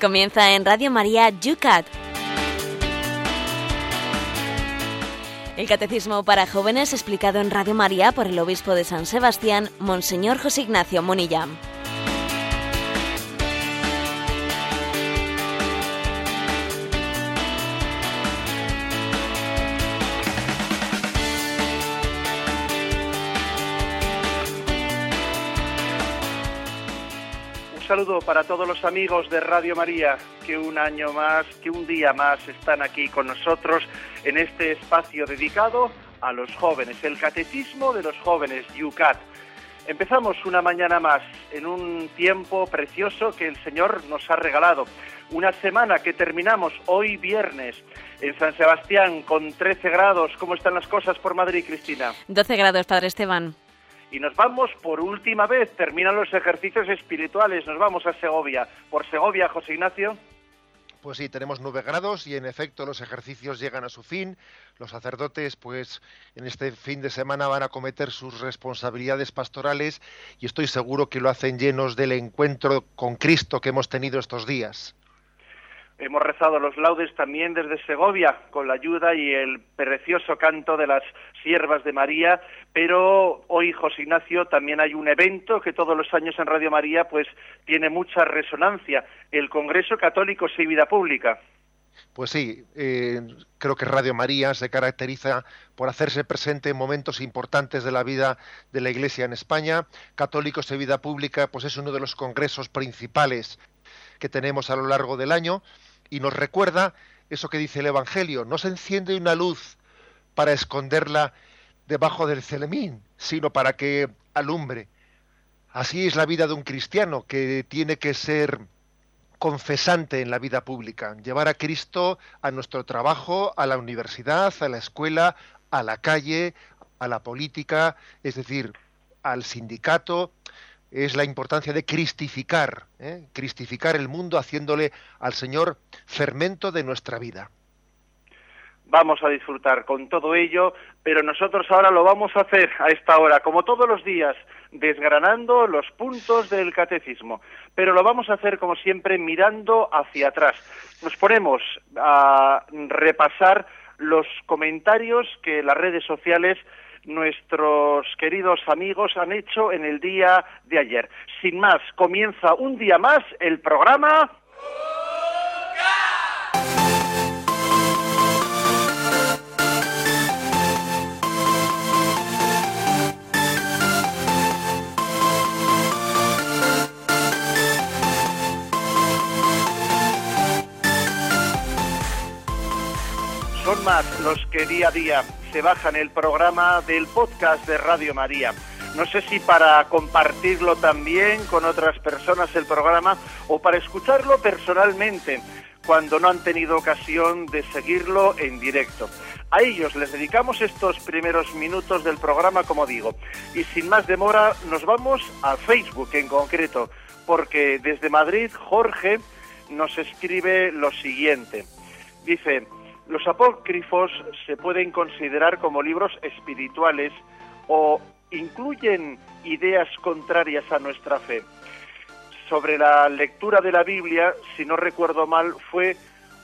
Comienza en Radio María Yucat. El Catecismo para Jóvenes explicado en Radio María por el Obispo de San Sebastián, Monseñor José Ignacio Monilla. Saludo para todos los amigos de Radio María que un año más, que un día más están aquí con nosotros en este espacio dedicado a los jóvenes, el catecismo de los jóvenes, Yucat. Empezamos una mañana más en un tiempo precioso que el Señor nos ha regalado. Una semana que terminamos hoy viernes en San Sebastián con 13 grados. ¿Cómo están las cosas por Madrid, Cristina? 12 grados, Padre Esteban y nos vamos por última vez, terminan los ejercicios espirituales, nos vamos a Segovia. Por Segovia, José Ignacio. Pues sí, tenemos nueve grados y en efecto los ejercicios llegan a su fin. Los sacerdotes, pues en este fin de semana van a cometer sus responsabilidades pastorales y estoy seguro que lo hacen llenos del encuentro con Cristo que hemos tenido estos días. Hemos rezado los laudes también desde Segovia, con la ayuda y el precioso canto de las siervas de María, pero hoy, José Ignacio, también hay un evento que todos los años en Radio María pues tiene mucha resonancia, el Congreso Católico y Vida Pública. Pues sí, eh, creo que Radio María se caracteriza por hacerse presente en momentos importantes de la vida de la Iglesia en España. Católicos y Vida Pública, pues es uno de los congresos principales que tenemos a lo largo del año y nos recuerda eso que dice el Evangelio, no se enciende una luz para esconderla debajo del celemín, sino para que alumbre. Así es la vida de un cristiano que tiene que ser confesante en la vida pública, llevar a Cristo a nuestro trabajo, a la universidad, a la escuela, a la calle, a la política, es decir, al sindicato, es la importancia de cristificar, ¿eh? cristificar el mundo haciéndole al Señor fermento de nuestra vida. Vamos a disfrutar con todo ello, pero nosotros ahora lo vamos a hacer a esta hora, como todos los días, desgranando los puntos del catecismo. Pero lo vamos a hacer, como siempre, mirando hacia atrás. Nos ponemos a repasar los comentarios que las redes sociales nuestros queridos amigos han hecho en el día de ayer. Sin más, comienza un día más el programa. Más los que día a día se bajan el programa del podcast de Radio María. No sé si para compartirlo también con otras personas el programa o para escucharlo personalmente cuando no han tenido ocasión de seguirlo en directo. A ellos les dedicamos estos primeros minutos del programa, como digo. Y sin más demora, nos vamos a Facebook en concreto, porque desde Madrid Jorge nos escribe lo siguiente. Dice, los apócrifos se pueden considerar como libros espirituales o incluyen ideas contrarias a nuestra fe. Sobre la lectura de la Biblia, si no recuerdo mal, fue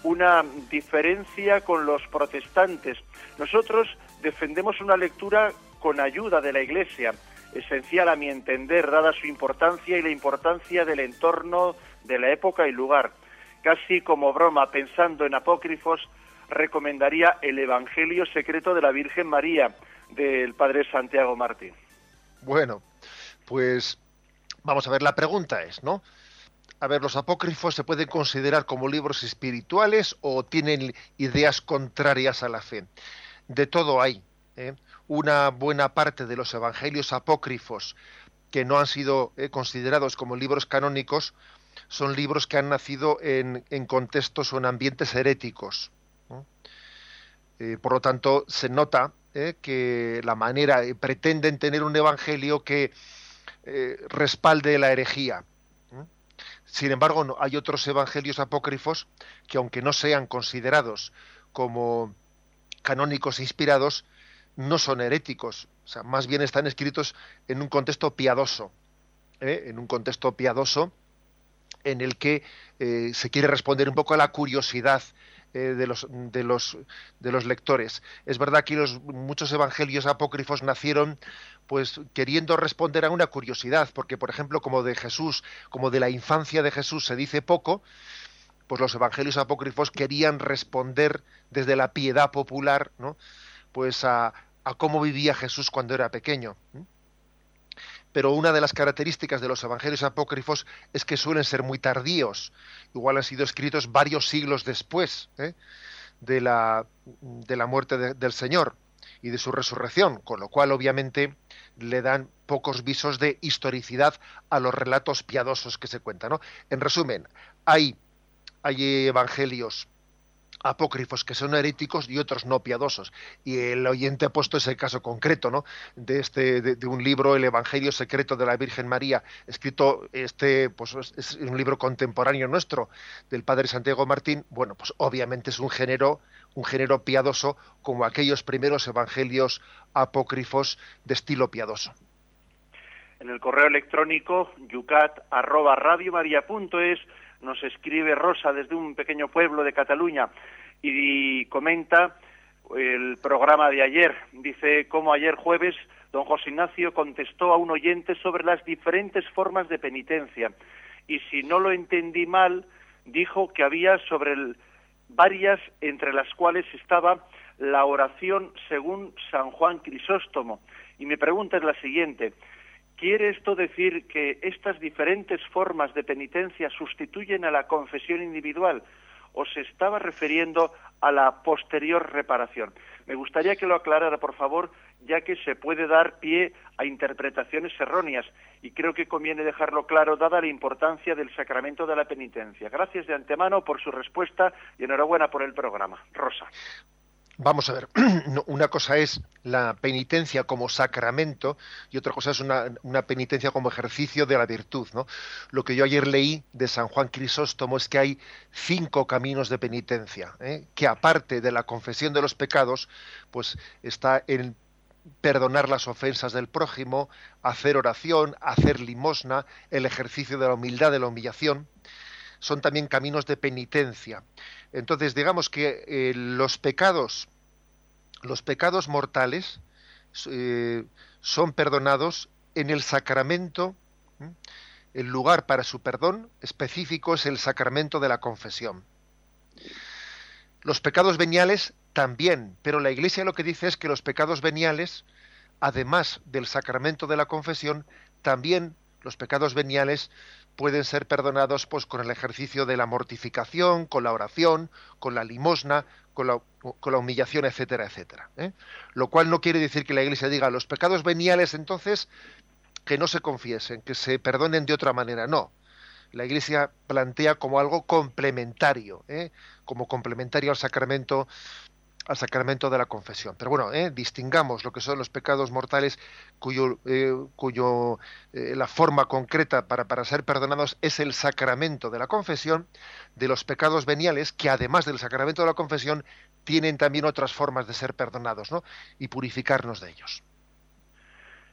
una diferencia con los protestantes. Nosotros defendemos una lectura con ayuda de la Iglesia, esencial a mi entender, dada su importancia y la importancia del entorno de la época y lugar. Casi como broma, pensando en apócrifos, recomendaría el Evangelio secreto de la Virgen María del Padre Santiago Martín. Bueno, pues vamos a ver, la pregunta es, ¿no? A ver, ¿los apócrifos se pueden considerar como libros espirituales o tienen ideas contrarias a la fe? De todo hay. ¿eh? Una buena parte de los evangelios apócrifos que no han sido eh, considerados como libros canónicos son libros que han nacido en, en contextos o en ambientes heréticos. Eh, por lo tanto, se nota eh, que la manera eh, pretenden tener un evangelio que respalde la herejía. Sin embargo, hay otros evangelios apócrifos que, aunque no sean considerados como canónicos e inspirados, no son heréticos. O sea, más bien están escritos en un contexto piadoso. En un contexto piadoso en el que se quiere responder un poco a la curiosidad eh, de, los, de, los, de los lectores. Es verdad que los, muchos evangelios apócrifos nacieron pues queriendo responder a una curiosidad, porque por ejemplo, como de Jesús, como de la infancia de Jesús se dice poco, pues los evangelios apócrifos querían responder desde la piedad popular, ¿no? Pues a, a cómo vivía Jesús cuando era pequeño. Pero una de las características de los evangelios apócrifos es que suelen ser muy tardíos. Igual han sido escritos varios siglos después ¿eh? de, la, de, la, muerte del Señor y de su resurrección, con lo cual obviamente le dan pocos visos de historicidad a los relatos piadosos que se cuentan. En resumen, hay hay evangelios apócrifos que son heréticos y otros no piadosos. Y el oyente ha puesto ese caso concreto, ¿no? De este, de, un libro, El Evangelio Secreto de la Virgen María, escrito este, pues es un libro contemporáneo nuestro, del padre Santiago Martín. Bueno, pues obviamente es un género, un género piadoso, como aquellos primeros evangelios apócrifos de estilo piadoso. En el correo electrónico yucat arroba radiomaria.es nos escribe Rosa desde un pequeño pueblo de Cataluña y comenta el programa de ayer. Dice cómo ayer jueves don José Ignacio contestó a un oyente sobre las diferentes formas de penitencia. Y si no lo entendí mal dijo que había sobre varias entre las cuales estaba la oración según San Juan Crisóstomo. Y mi pregunta es la siguiente ¿Quiere esto decir que estas diferentes formas de penitencia sustituyen a la confesión individual o se estaba refiriendo a la posterior reparación? Me gustaría que lo aclarara, por favor, ya que se puede dar pie a interpretaciones erróneas y creo que conviene dejarlo claro dada la importancia del sacramento de la penitencia. Gracias de antemano por su respuesta y enhorabuena por el programa. Rosa. Vamos a ver, una cosa es la penitencia como sacramento y otra cosa es una, penitencia como ejercicio de la virtud. ¿no? Lo que yo ayer leí de San Juan Crisóstomo es que hay cinco caminos de penitencia, ¿eh? que aparte de la confesión de los pecados, pues está en perdonar las ofensas del prójimo, hacer oración, hacer limosna, el ejercicio de la humildad, de la humillación son también caminos de penitencia. Entonces, digamos que eh, los pecados, los pecados mortales eh, son perdonados en el sacramento. El lugar para su perdón específico es el sacramento de la confesión. Los pecados veniales también, pero la Iglesia lo que dice es que los pecados veniales, además del sacramento de la confesión, también los pecados veniales pueden ser perdonados pues con el ejercicio de la mortificación, con la oración, con la limosna, con la, con la humillación, etcétera, etcétera. ¿eh? Lo cual no quiere decir que la Iglesia diga los pecados veniales entonces que no se confiesen, que se perdonen de otra manera. No. La Iglesia plantea como algo complementario, ¿eh? como complementario al sacramento al sacramento de la confesión. Pero bueno, ¿eh? distingamos lo que son los pecados mortales cuyo, eh, cuyo eh, la forma concreta para, para ser perdonados es el sacramento de la confesión, de los pecados veniales que además del sacramento de la confesión tienen también otras formas de ser perdonados ¿no? y purificarnos de ellos.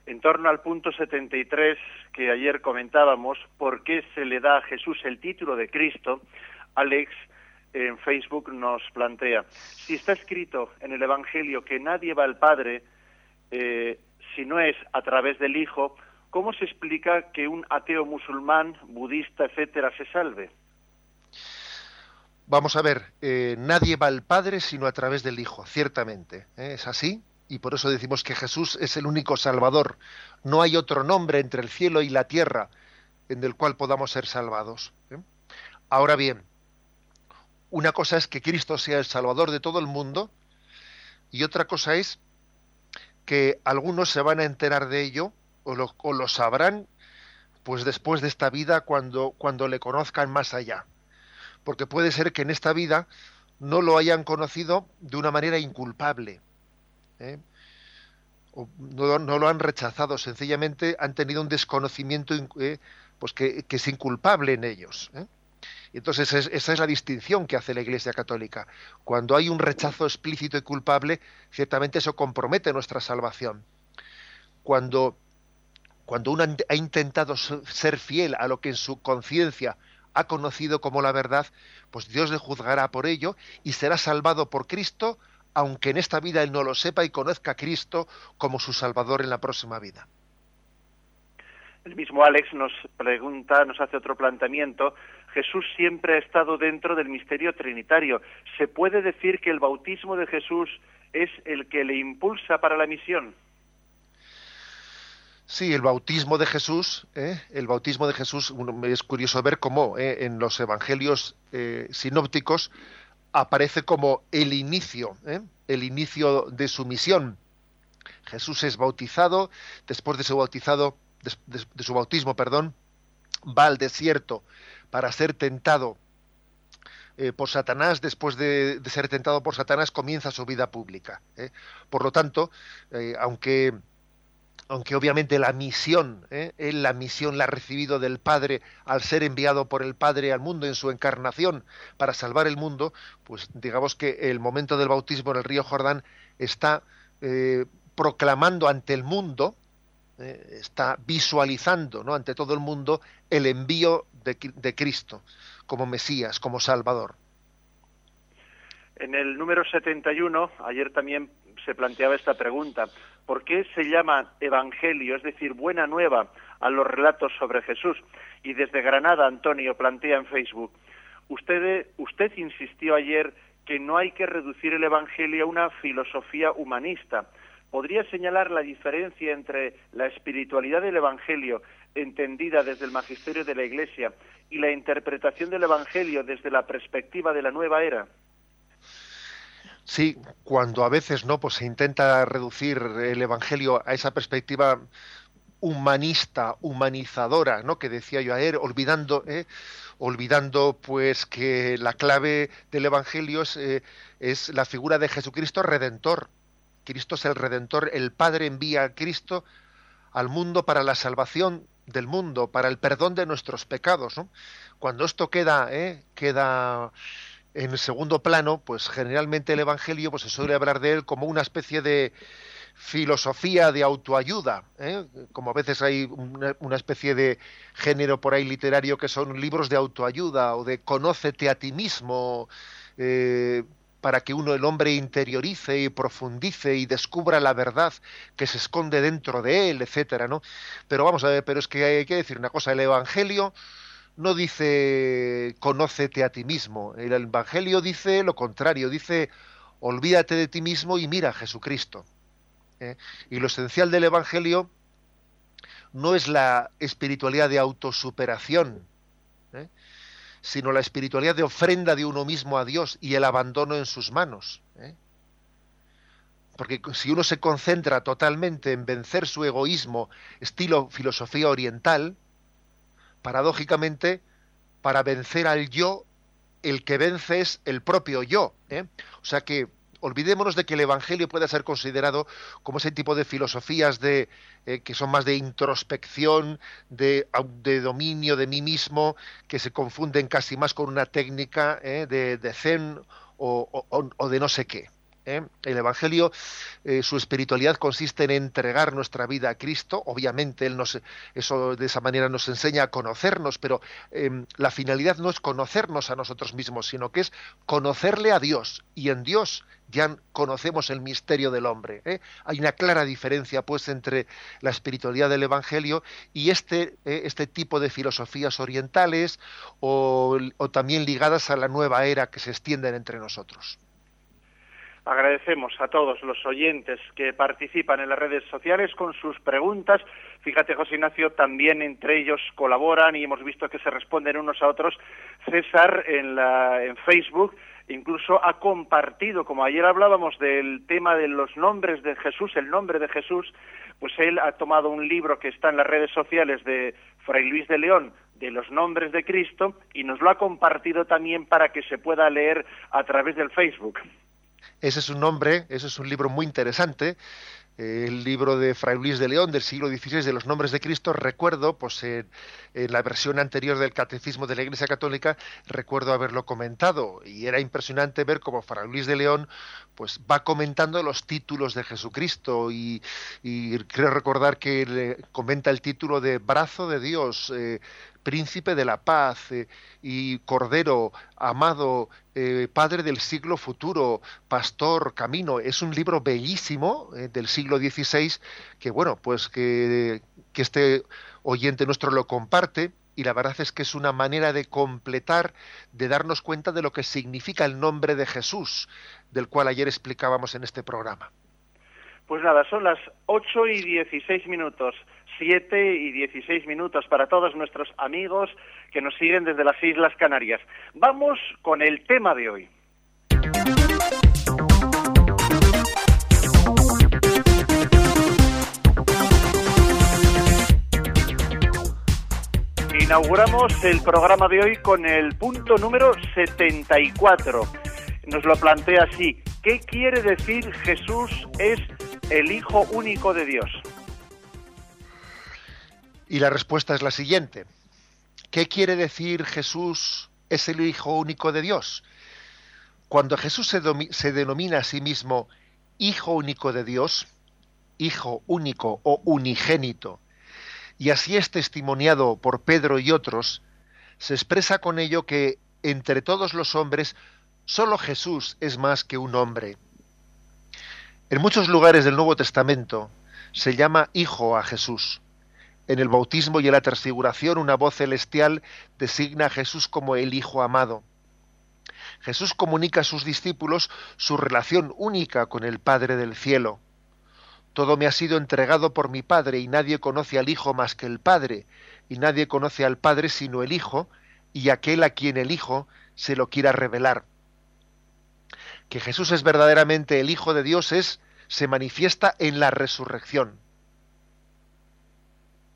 En torno al punto 73 que ayer comentábamos, ¿por qué se le da a Jesús el título de Cristo? Alex en Facebook nos plantea, si está escrito en el Evangelio que nadie va al Padre eh, si no es a través del Hijo, ¿cómo se explica que un ateo musulmán, budista, etcétera, se salve? Vamos a ver, eh, nadie va al Padre sino a través del Hijo, ciertamente. ¿eh? Es así, y por eso decimos que Jesús es el único Salvador. No hay otro nombre entre el cielo y la tierra en el cual podamos ser salvados. Ahora bien, una cosa es que Cristo sea el Salvador de todo el mundo y otra cosa es que algunos se van a enterar de ello o lo, sabrán pues después de esta vida cuando, cuando le conozcan más allá. Porque puede ser que en esta vida no lo hayan conocido de una manera inculpable. ¿eh? O no, lo han rechazado, sencillamente han tenido un desconocimiento eh, pues que, es inculpable en ellos. ¿eh? Entonces esa es la distinción que hace la Iglesia Católica. Cuando hay un rechazo explícito y culpable, ciertamente eso compromete nuestra salvación. Cuando, cuando uno ha intentado ser fiel a lo que en su conciencia ha conocido como la verdad, pues Dios le juzgará por ello y será salvado por Cristo, aunque en esta vida él no lo sepa y conozca a Cristo como su Salvador en la próxima vida. El mismo Alex nos pregunta, nos hace otro planteamiento. Jesús siempre ha estado dentro del misterio trinitario. ¿Se puede decir que el bautismo de Jesús es el que le impulsa para la misión? Sí, el bautismo de Jesús, ¿eh? el bautismo de Jesús, es curioso ver cómo ¿eh? en los evangelios eh, sinópticos aparece como el inicio, el inicio de su misión. Jesús es bautizado, después de su bautizado de, su bautismo, perdón, va al desierto para ser tentado eh, por Satanás, después de, ser tentado por Satanás, comienza su vida pública. ¿eh? Por lo tanto, eh, aunque, aunque obviamente la misión, él la misión la ha recibido del Padre al ser enviado por el Padre al mundo en su encarnación para salvar el mundo, pues digamos que el momento del bautismo en el río Jordán está proclamando ante el mundo, eh, está visualizando ¿no? ante todo el mundo el envío de, de, Cristo como Mesías, como Salvador. En el número 71, ayer también se planteaba esta pregunta. ¿Por qué se llama Evangelio, es decir, buena nueva, a los relatos sobre Jesús? Y desde Granada, Antonio plantea en Facebook, usted, usted insistió ayer que no hay que reducir el Evangelio a una filosofía humanista, podría señalar la diferencia entre la espiritualidad del Evangelio, entendida desde el magisterio de la Iglesia, y la interpretación del Evangelio desde la perspectiva de la nueva era? Sí, cuando a veces no, pues se intenta reducir el Evangelio a esa perspectiva humanista, humanizadora, ¿no? Que decía yo ayer, olvidando, ¿eh? olvidando pues que la clave del Evangelio es, eh, es la figura de Jesucristo redentor, Cristo es el Redentor, el Padre envía a Cristo al mundo para la salvación del mundo, para el perdón de nuestros pecados. Cuando esto queda, ¿eh? queda en segundo plano, pues generalmente el Evangelio pues, se suele hablar de él como una especie de filosofía de autoayuda, ¿eh? como a veces hay una, especie de género por ahí literario que son libros de autoayuda o de conócete a ti mismo, eh, para que uno, el hombre, interiorice y profundice y descubra la verdad que se esconde dentro de él, etcétera, ¿no? Pero vamos a ver, pero es que hay que decir una cosa, el Evangelio no dice conócete a ti mismo, el Evangelio dice lo contrario, dice olvídate de ti mismo y mira a Jesucristo. ¿eh? Y lo esencial del Evangelio no es la espiritualidad de autosuperación, ¿eh? Sino la espiritualidad de ofrenda de uno mismo a Dios y el abandono en sus manos. ¿eh? Porque si uno se concentra totalmente en vencer su egoísmo, estilo filosofía oriental, paradójicamente, para vencer al yo, el que vence es el propio yo. ¿eh? O sea que olvidémonos de que el Evangelio pueda ser considerado como ese tipo de filosofías de, eh, que son más de introspección, de, dominio de mí mismo, que se confunden casi más con una técnica eh, de, zen o, de no sé qué. ¿Eh? El Evangelio, eh, su espiritualidad consiste en entregar nuestra vida a Cristo. Obviamente, él nos, eso de esa manera nos enseña a conocernos, pero em, la finalidad no es conocernos a nosotros mismos, sino que es conocerle a Dios. Y en Dios ya conocemos el misterio del hombre. ¿eh? Hay una clara diferencia, pues, entre la espiritualidad del Evangelio y este, este tipo de filosofías orientales o también ligadas a la nueva era que se extienden entre nosotros. Agradecemos a todos los oyentes que participan en las redes sociales con sus preguntas. Fíjate, José Ignacio, también entre ellos colaboran y hemos visto que se responden unos a otros. César en, la, en Facebook incluso ha compartido, como ayer hablábamos del tema de los nombres de Jesús, el nombre de Jesús, pues él ha tomado un libro que está en las redes sociales de Fray Luis de León, de los nombres de Cristo, y nos lo ha compartido también para que se pueda leer a través del Facebook. Ese es un nombre, ese es un libro muy interesante, el libro de Fray Luis de León del siglo XVI de los nombres de Cristo. Recuerdo, pues en, la versión anterior del Catecismo de la Iglesia Católica, recuerdo haberlo comentado y era impresionante ver cómo Fray Luis de León pues va comentando los títulos de Jesucristo y, creo recordar que comenta el título de brazo de Dios, eh, príncipe de la paz eh, y cordero amado, eh, padre del siglo futuro, pastor, camino. Es un libro bellísimo eh, del siglo XVI que, bueno, pues que, que este oyente nuestro lo comparte y la verdad es que es una manera de completar, de darnos cuenta de lo que significa el nombre de Jesús, del cual ayer explicábamos en este programa. Pues nada, son las 8 y 16 minutos, 7 y 16 minutos para todos nuestros amigos que nos siguen desde las Islas Canarias. Vamos con el tema de hoy. Inauguramos el programa de hoy con el punto número 74. Nos lo plantea así. ¿Qué quiere decir Jesús es el Hijo único de Dios? Y la respuesta es la siguiente. ¿Qué quiere decir Jesús es el Hijo único de Dios? Cuando Jesús se, denomina a sí mismo Hijo único de Dios, Hijo único o unigénito, y así es testimoniado por Pedro y otros, se expresa con ello que entre todos los hombres solo Jesús es más que un hombre. En muchos lugares del Nuevo Testamento se llama Hijo a Jesús. En el bautismo y en la transfiguración una voz celestial designa a Jesús como el Hijo amado. Jesús comunica a sus discípulos su relación única con el Padre del cielo. Todo me ha sido entregado por mi Padre y nadie conoce al Hijo más que el Padre, y nadie conoce al Padre sino el Hijo, y aquel a quien el Hijo se lo quiera revelar que Jesús es verdaderamente el Hijo de Dios es se manifiesta en la resurrección,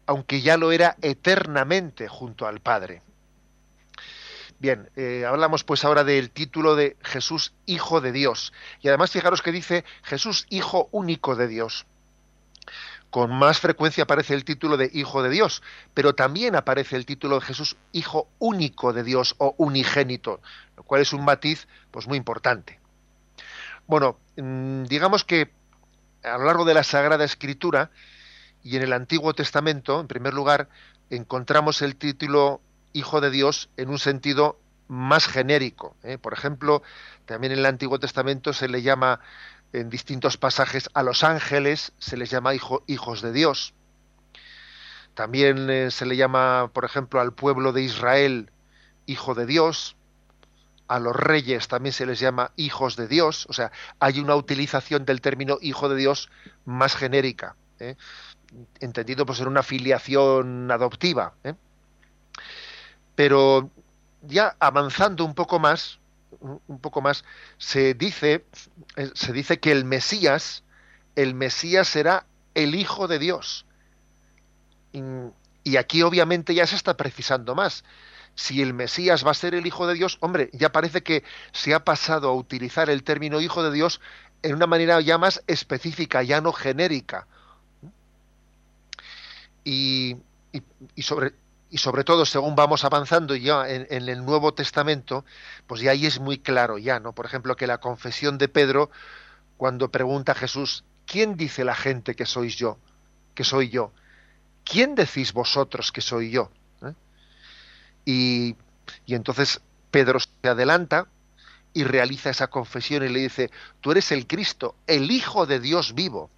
aunque ya lo era eternamente junto al Padre. Bien, eh, hablamos pues ahora del título de Jesús Hijo de Dios. Y además fijaros que dice Jesús Hijo único de Dios. Con más frecuencia aparece el título de Hijo de Dios, pero también aparece el título de Jesús Hijo único de Dios o unigénito, lo cual es un matiz pues muy importante. Bueno, mm, digamos que a lo largo de la Sagrada Escritura y en el Antiguo Testamento, en primer lugar, encontramos el título Hijo de Dios en un sentido más genérico. ¿eh? Por ejemplo, también en el Antiguo Testamento se le llama en distintos pasajes a los ángeles, se les llama hijos de Dios. También eh, se le llama, por ejemplo, al pueblo de Israel hijo de Dios a los reyes también se les llama hijos de Dios, o sea, hay una utilización del término hijo de Dios más genérica, ¿eh? Entendido por ser una filiación adoptiva. ¿eh? Pero ya avanzando un poco más, un poco más, se dice, eh, se dice que el Mesías, el Mesías será el Hijo de Dios. y aquí obviamente ya se está precisando más si el Mesías va a ser el Hijo de Dios, hombre, ya parece que se ha pasado a utilizar el término Hijo de Dios en una manera ya más específica, ya no genérica. Y, sobre, y sobre todo, según vamos avanzando ya en, el Nuevo Testamento, pues ya ahí es muy claro ya, ¿no? Por ejemplo, que la confesión de Pedro, cuando pregunta a Jesús, ¿quién dice la gente que sois yo? Que soy yo. ¿Quién decís vosotros que soy yo? Y, entonces Pedro se adelanta y realiza esa confesión y le dice, tú eres el Cristo, el Hijo de Dios vivo.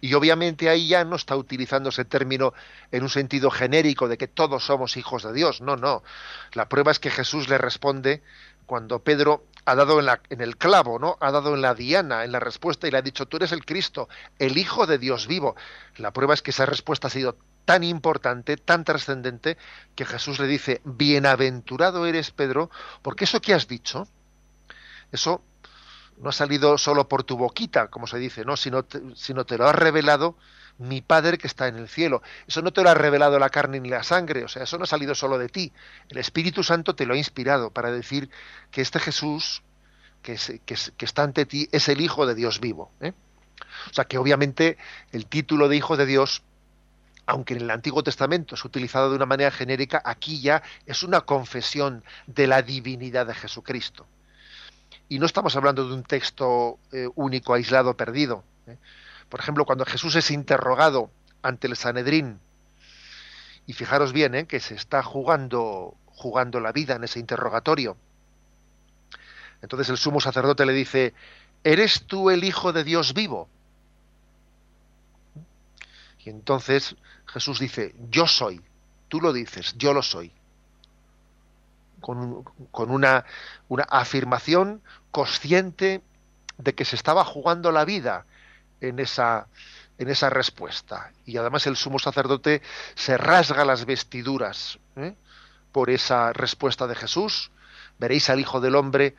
Y obviamente ahí ya no está utilizando ese término en un sentido genérico de que todos somos hijos de Dios. No, no. La prueba es que Jesús le responde cuando Pedro ha dado en, el clavo, ¿no? Ha dado en la diana, en la respuesta y le ha dicho, tú eres el Cristo, el Hijo de Dios vivo. La prueba es que esa respuesta ha sido tan importante, tan trascendente, que Jesús le dice, bienaventurado eres Pedro, porque eso que has dicho, eso no ha salido solo por tu boquita, como se dice, no, sino te, sino te lo ha revelado mi Padre que está en el cielo. Eso no te lo ha revelado la carne ni la sangre, o sea, eso no ha salido solo de ti. El Espíritu Santo te lo ha inspirado para decir que este Jesús que, que, está ante ti es el Hijo de Dios vivo. ¿eh? O sea, que obviamente el título de Hijo de Dios aunque en el Antiguo Testamento es utilizado de una manera genérica, aquí ya es una confesión de la divinidad de Jesucristo. Y no estamos hablando de un texto eh, único, aislado, perdido. ¿eh? Por ejemplo, cuando Jesús es interrogado ante el Sanedrín Y fijaros bien ¿eh? que se está jugando, jugando la vida en ese interrogatorio. Entonces el sumo sacerdote le dice, ¿eres tú el Hijo de Dios vivo? Y entonces Jesús dice, yo soy, tú lo dices, yo lo soy. Con, una afirmación consciente de que se estaba jugando la vida en esa, en esa respuesta. Y además el sumo sacerdote se rasga las vestiduras ¿eh? por esa respuesta de Jesús. Veréis al Hijo del Hombre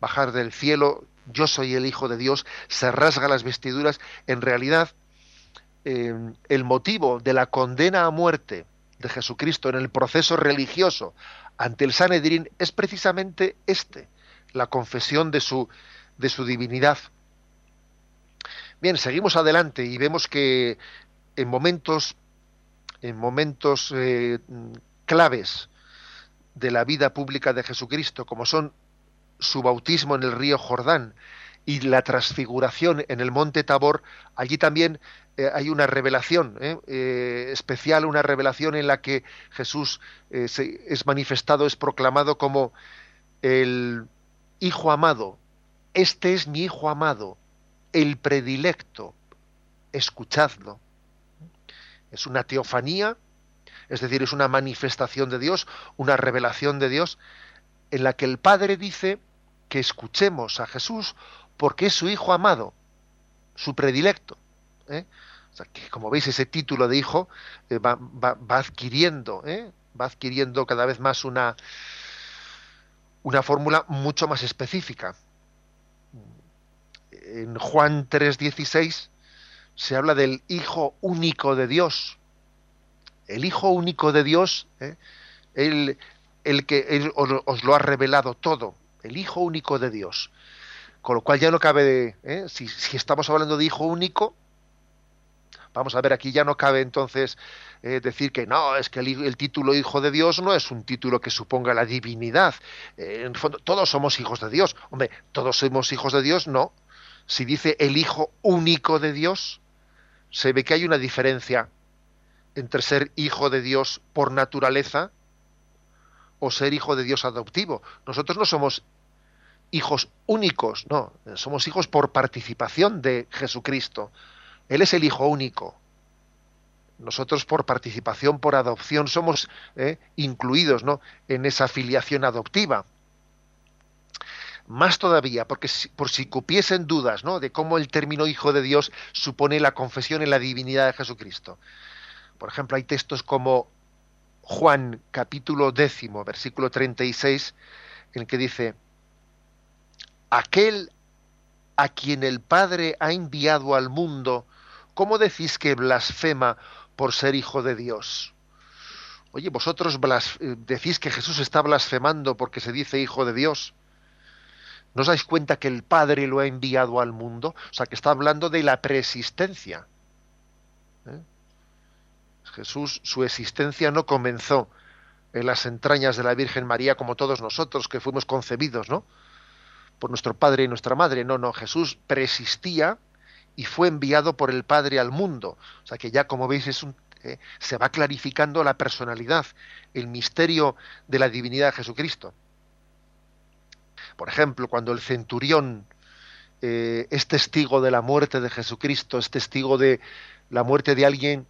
bajar del cielo, yo soy el Hijo de Dios, se rasga las vestiduras. En realidad, eh, el motivo de la condena a muerte de Jesucristo en el proceso religioso ante el Sanedrín es precisamente este, la confesión de su, de su divinidad. Bien, seguimos adelante y vemos que en momentos, en momentos eh, claves de la vida pública de Jesucristo, como son su bautismo en el río Jordán y la transfiguración en el monte Tabor, allí también eh, hay una revelación eh, especial, una revelación en la que Jesús es manifestado, es proclamado como el Hijo amado, este es mi Hijo amado, el predilecto, escuchadlo. Es una teofanía, es decir, es una manifestación de Dios, una revelación de Dios, en la que el Padre dice que escuchemos a Jesús porque es su Hijo amado, su predilecto. ¿eh? O sea, que como veis ese título de hijo eh, va, adquiriendo, ¿eh? va adquiriendo cada vez más una, una fórmula mucho más específica en Juan 3:16 se habla del Hijo único de Dios. El Hijo único de Dios, ¿eh? el, que os lo ha revelado todo, el Hijo único de Dios. Con lo cual ya no cabe, ¿eh? si, estamos hablando de Hijo único, vamos a ver, aquí ya no cabe entonces eh, decir que no, es que el, título Hijo de Dios no es un título que suponga la divinidad. en el fondo, todos somos hijos de Dios. Hombre, todos somos hijos de Dios, no si dice el Hijo único de Dios, se ve que hay una diferencia entre ser hijo de Dios por naturaleza o ser hijo de Dios adoptivo. Nosotros no somos hijos únicos, no, somos hijos por participación de Jesucristo. Él es el Hijo único. Nosotros por participación, por adopción, somos eh, incluidos ¿no? en esa filiación adoptiva más todavía, porque por si cupiesen dudas ¿no? de cómo el término Hijo de Dios supone la confesión en la divinidad de Jesucristo. Por ejemplo, hay textos como Juan capítulo décimo, versículo 36, en el que dice, aquel a quien el Padre ha enviado al mundo, ¿cómo decís que blasfema por ser hijo de Dios? Oye, vosotros decís que Jesús está blasfemando porque se dice hijo de Dios. ¿No os dais cuenta que el Padre lo ha enviado al mundo? O sea, que está hablando de la preexistencia. ¿Eh? Jesús, su existencia no comenzó en las entrañas de la Virgen María como todos nosotros que fuimos concebidos, ¿no? Por nuestro Padre y nuestra Madre. No, no, Jesús preexistía y fue enviado por el Padre al mundo. O sea que ya, como veis, es un, ¿eh? se va clarificando la personalidad, el misterio de la divinidad de Jesucristo. Por ejemplo, cuando el centurión eh, es testigo de la muerte de Jesucristo, es testigo de la muerte de alguien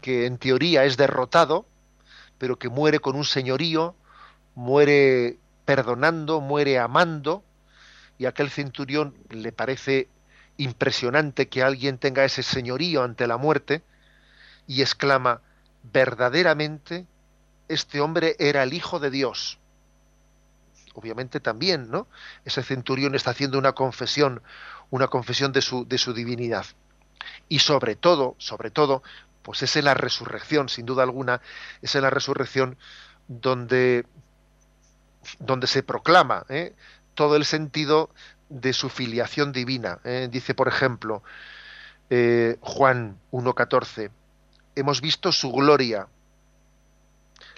que en teoría es derrotado, pero que muere con un señorío, muere perdonando, muere amando, y aquel centurión le parece impresionante que alguien tenga ese señorío ante la muerte, y exclama, verdaderamente, este hombre era el Hijo de Dios obviamente también, ¿no? Ese centurión está haciendo una confesión, una confesión de su, de su divinidad. Y sobre todo, sobre todo, pues es en la resurrección, sin duda alguna, es en la resurrección donde, donde se proclama ¿eh? Todo el sentido de su filiación divina. ¿eh? Dice, por ejemplo, eh, Juan 1.14, hemos visto su gloria,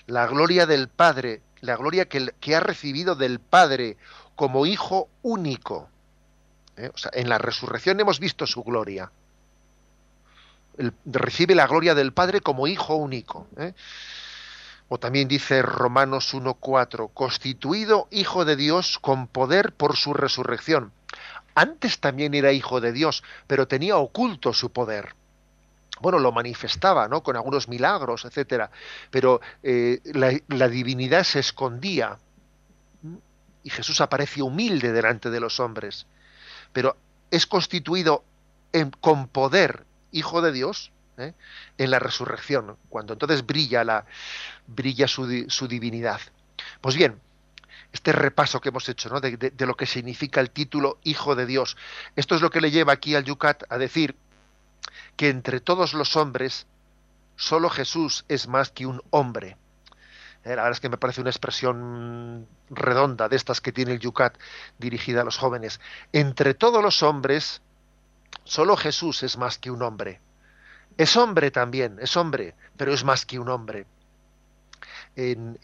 la gloria del Padre la gloria que, ha recibido del Padre como Hijo único. ¿eh? En la resurrección hemos visto su gloria. recibe la gloria del Padre como hijo único. ¿eh? O también dice Romanos 1.4, constituido hijo de Dios con poder por su resurrección. Antes también era hijo de Dios, pero tenía oculto su poder. Bueno, lo manifestaba, ¿no? Con algunos milagros, etcétera. Pero eh, la, divinidad se escondía y Jesús aparece humilde delante de los hombres. Pero es constituido con poder hijo de Dios ¿eh? en la resurrección, cuando entonces brilla, la, brilla su, divinidad. Pues bien, este repaso que hemos hecho ¿no? de, de, lo que significa el título Hijo de Dios, esto es lo que le lleva aquí al Yucat a decir que entre todos los hombres, solo Jesús es más que un hombre. Eh, la verdad es que me parece una expresión redonda de estas que tiene el Yucat dirigida a los jóvenes. Entre todos los hombres, solo Jesús es más que un hombre. Es hombre también, es hombre, pero es más que un hombre. En,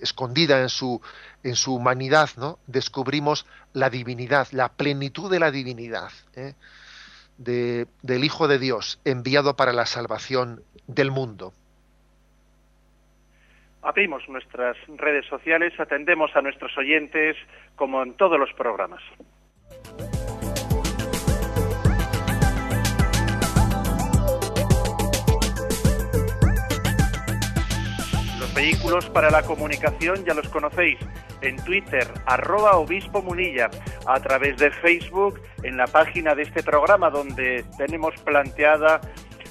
escondida en su, en su humanidad, ¿no? descubrimos la divinidad, la plenitud de la divinidad, ¿eh? de, del Hijo de Dios, enviado para la salvación del mundo. Abrimos nuestras redes sociales, atendemos a nuestros oyentes como en todos los programas. Vehículos para la comunicación ya los conocéis. En Twitter, arroba obispo munilla, a través de Facebook, en la página de este programa donde tenemos planteada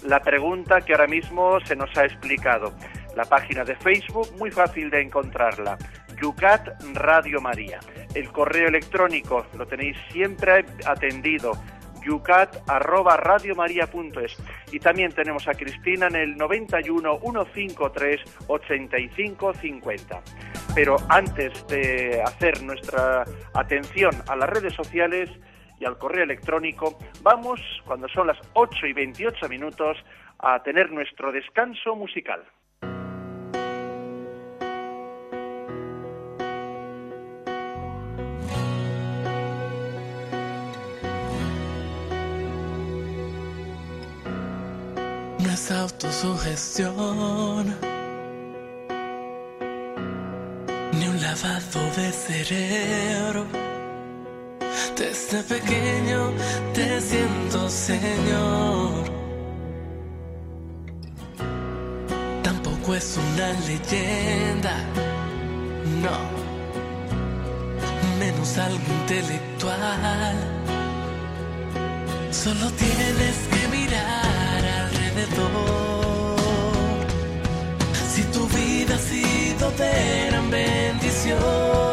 la pregunta que ahora mismo se nos ha explicado. La página de Facebook, muy fácil de encontrarla. Yucat Radio María. El correo electrónico lo tenéis siempre atendido yucat@radiomaria.es y también tenemos a Cristina en el 91 153 85 50. Pero antes de hacer nuestra atención a las redes sociales y al correo electrónico, vamos, cuando son las 8 y 28 minutos, a tener nuestro descanso musical. Autosugestión, ni un lavado de cerebro. Desde pequeño te siento, Señor. Tampoco es una leyenda, no, menos algo intelectual. Solo tienes que mirar si tu vida ha sido de gran bendición.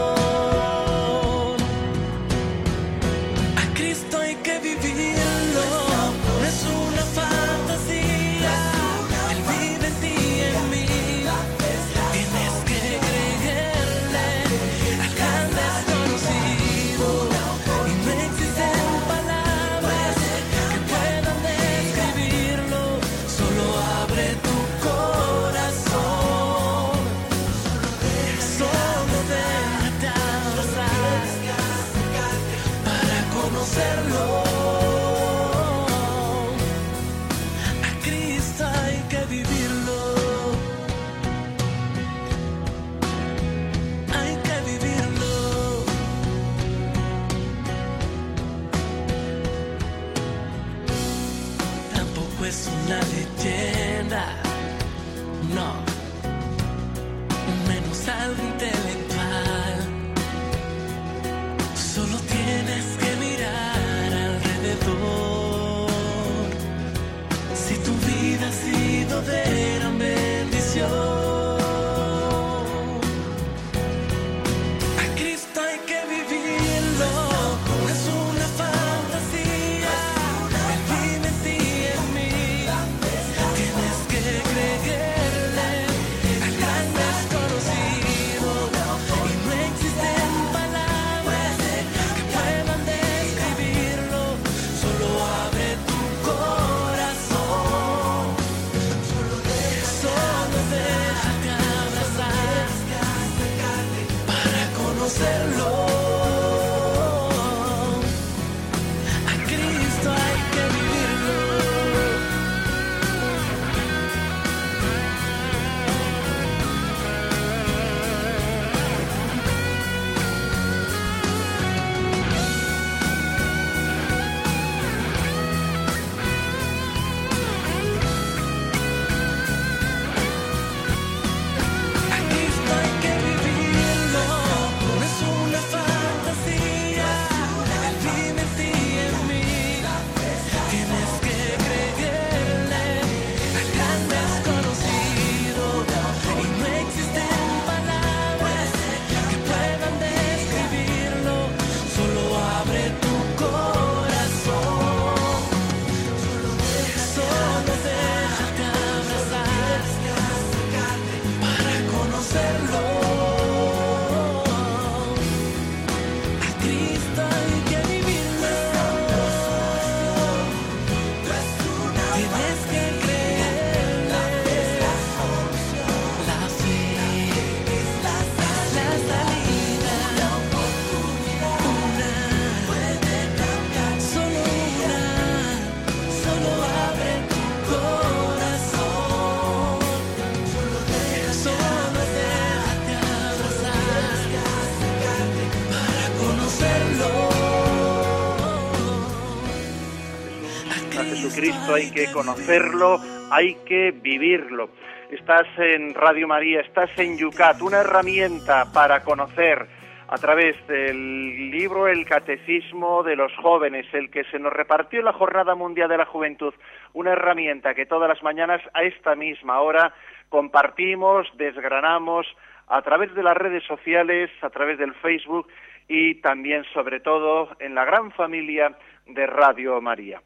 Hay que conocerlo, hay que vivirlo. Estás en Radio María, estás en Yucat, una herramienta para conocer a través del libro El Catecismo de los Jóvenes, el que se nos repartió en la Jornada Mundial de la Juventud, una herramienta que todas las mañanas a esta misma hora compartimos, desgranamos a través de las redes sociales, a través del Facebook y también, sobre todo, en la gran familia de Radio María.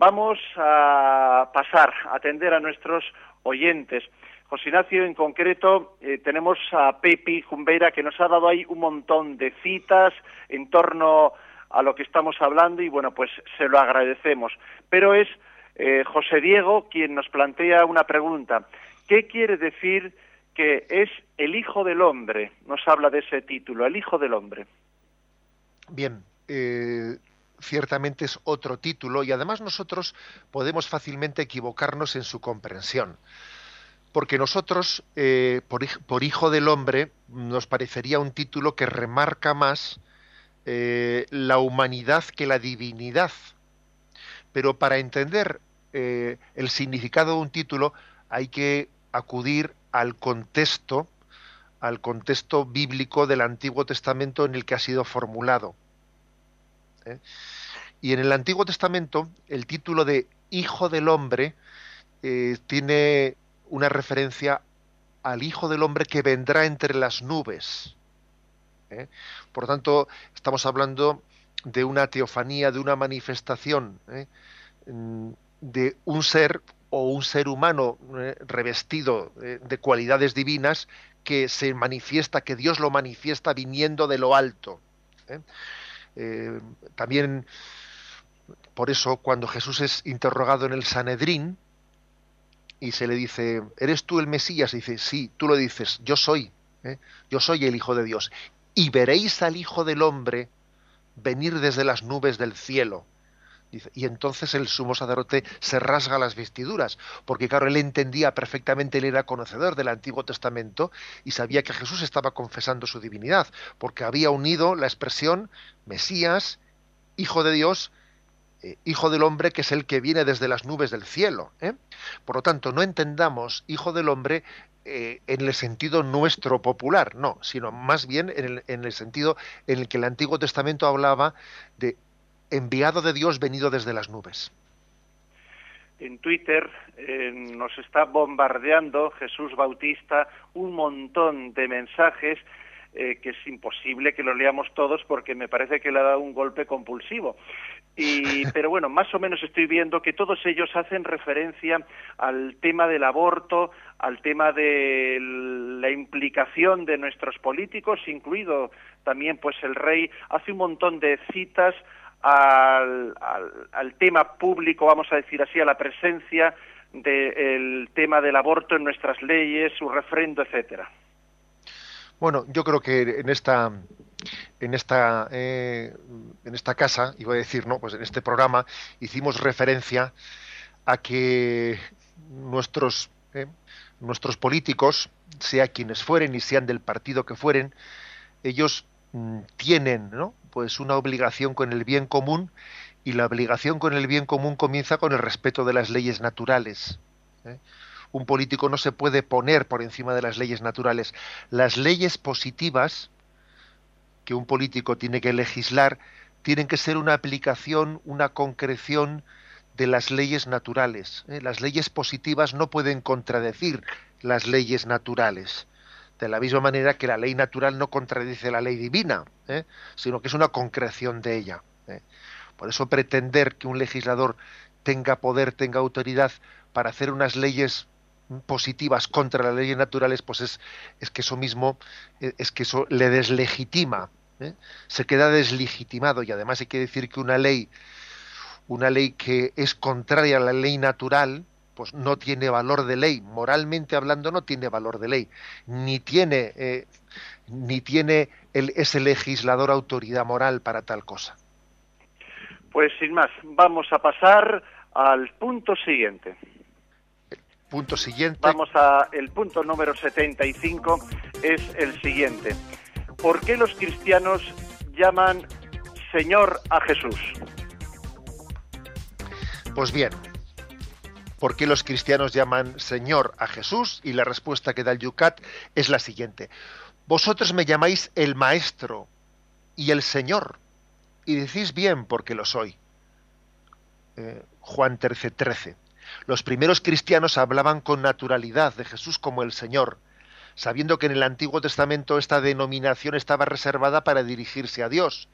Vamos a pasar a atender a nuestros oyentes. José Ignacio, en concreto, eh, tenemos a Pepi Jumbeira que nos ha dado ahí un montón de citas en torno a lo que estamos hablando y bueno, pues se lo agradecemos. Pero es eh, José Diego quien nos plantea una pregunta. ¿Qué quiere decir que es el Hijo del Hombre? Nos habla de ese título, el Hijo del Hombre. Bien, eh, ciertamente es otro título y además nosotros podemos fácilmente equivocarnos en su comprensión. Porque nosotros, eh, por, Hijo del Hombre, nos parecería un título que remarca más eh, la humanidad que la divinidad. Pero para entender eh, el significado de un título hay que acudir al contexto, al contexto bíblico del Antiguo Testamento en el que ha sido formulado. ¿Eh? Y en el Antiguo Testamento el título de Hijo del Hombre eh, tiene una referencia al Hijo del Hombre que vendrá entre las nubes. ¿eh? Por tanto, estamos hablando de una teofanía, de una manifestación mm, de un ser o un ser humano revestido de cualidades divinas que se manifiesta, que Dios lo manifiesta viniendo de lo alto. Eh, también por eso cuando Jesús es interrogado en el Sanedrín y se le dice, ¿eres tú el Mesías? Dice, sí, tú lo dices, yo soy, ¿eh? yo soy el Hijo de Dios. Y veréis al Hijo del Hombre venir desde las nubes del cielo y entonces el sumo sacerdote se rasga las vestiduras, porque claro, él entendía perfectamente, él era conocedor del Antiguo Testamento y sabía que Jesús estaba confesando su divinidad, porque había unido la expresión Mesías, Hijo de Dios, eh, Hijo del Hombre, que es el que viene desde las nubes del cielo. ¿eh? Por lo tanto, no entendamos Hijo del Hombre eh, en el sentido nuestro popular, no, sino más bien en el, en el sentido en el que el Antiguo Testamento hablaba de enviado de Dios venido desde las nubes. En Twitter eh, nos está bombardeando Jesús Bautista un montón de mensajes eh, que es imposible que los leamos todos porque me parece que le ha dado un golpe compulsivo. Y, pero bueno, más o menos estoy viendo que todos ellos hacen referencia al tema del aborto, al tema de la implicación de nuestros políticos, incluido también pues el rey, hace un montón de citas al, al, tema público, vamos a decir así, a la presencia del tema del aborto en nuestras leyes, su refrendo, etcétera. Bueno, yo creo que en esta en esta eh, en esta casa, iba a decir, no, pues en este programa hicimos referencia a que nuestros eh, nuestros políticos, sea quienes fueren y sean del partido que fueren, ellos mm, tienen, ¿no? Pues una obligación con el bien común y la obligación con el bien común comienza con el respeto de las leyes naturales. ¿eh? Un político no se puede poner por encima de las leyes naturales. Las leyes positivas que un político tiene que legislar tienen que ser una aplicación, una concreción de las leyes naturales. ¿eh? Las leyes positivas no pueden contradecir las leyes naturales de la misma manera que la ley natural no contradice la ley divina, ¿eh? sino que es una concreción de ella. ¿eh? Por eso pretender que un legislador tenga poder, tenga autoridad para hacer unas leyes positivas contra las leyes naturales, pues es, es que eso mismo, e, es que eso le deslegitima, ¿eh? se queda deslegitimado y además hay que decir que una ley, una ley que es contraria a la ley natural, pues no tiene valor de ley, moralmente hablando no tiene valor de ley, ni tiene, eh, ni tiene el, ese legislador autoridad moral para tal cosa. Pues sin más, vamos a pasar al punto siguiente. punto siguiente. Vamos a el punto número 75 es el siguiente. ¿Por qué los cristianos llaman Señor a Jesús? Pues bien, ¿Por qué los cristianos llaman Señor a Jesús? Y la respuesta que da el Yucat es la siguiente. Vosotros me llamáis el Maestro y el Señor, y decís bien porque lo soy. Eh, Juan 13, 13. Los primeros cristianos hablaban con naturalidad de Jesús como el Señor, sabiendo que en el Antiguo Testamento esta denominación estaba reservada para dirigirse a Dios.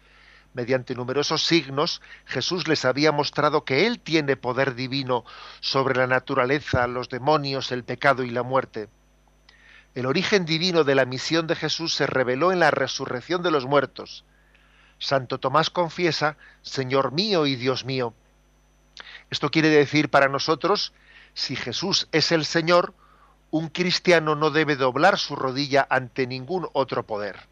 Mediante numerosos signos, Jesús les había mostrado que Él tiene poder divino sobre la naturaleza, los demonios, el pecado y la muerte. El origen divino de la misión de Jesús se reveló en la resurrección de los muertos. Santo Tomás confiesa, Señor mío y Dios mío. Esto quiere decir para nosotros, si Jesús es el Señor, un cristiano no debe doblar su rodilla ante ningún otro poder.